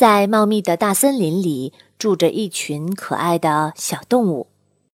在茂密的大森林里住着一群可爱的小动物。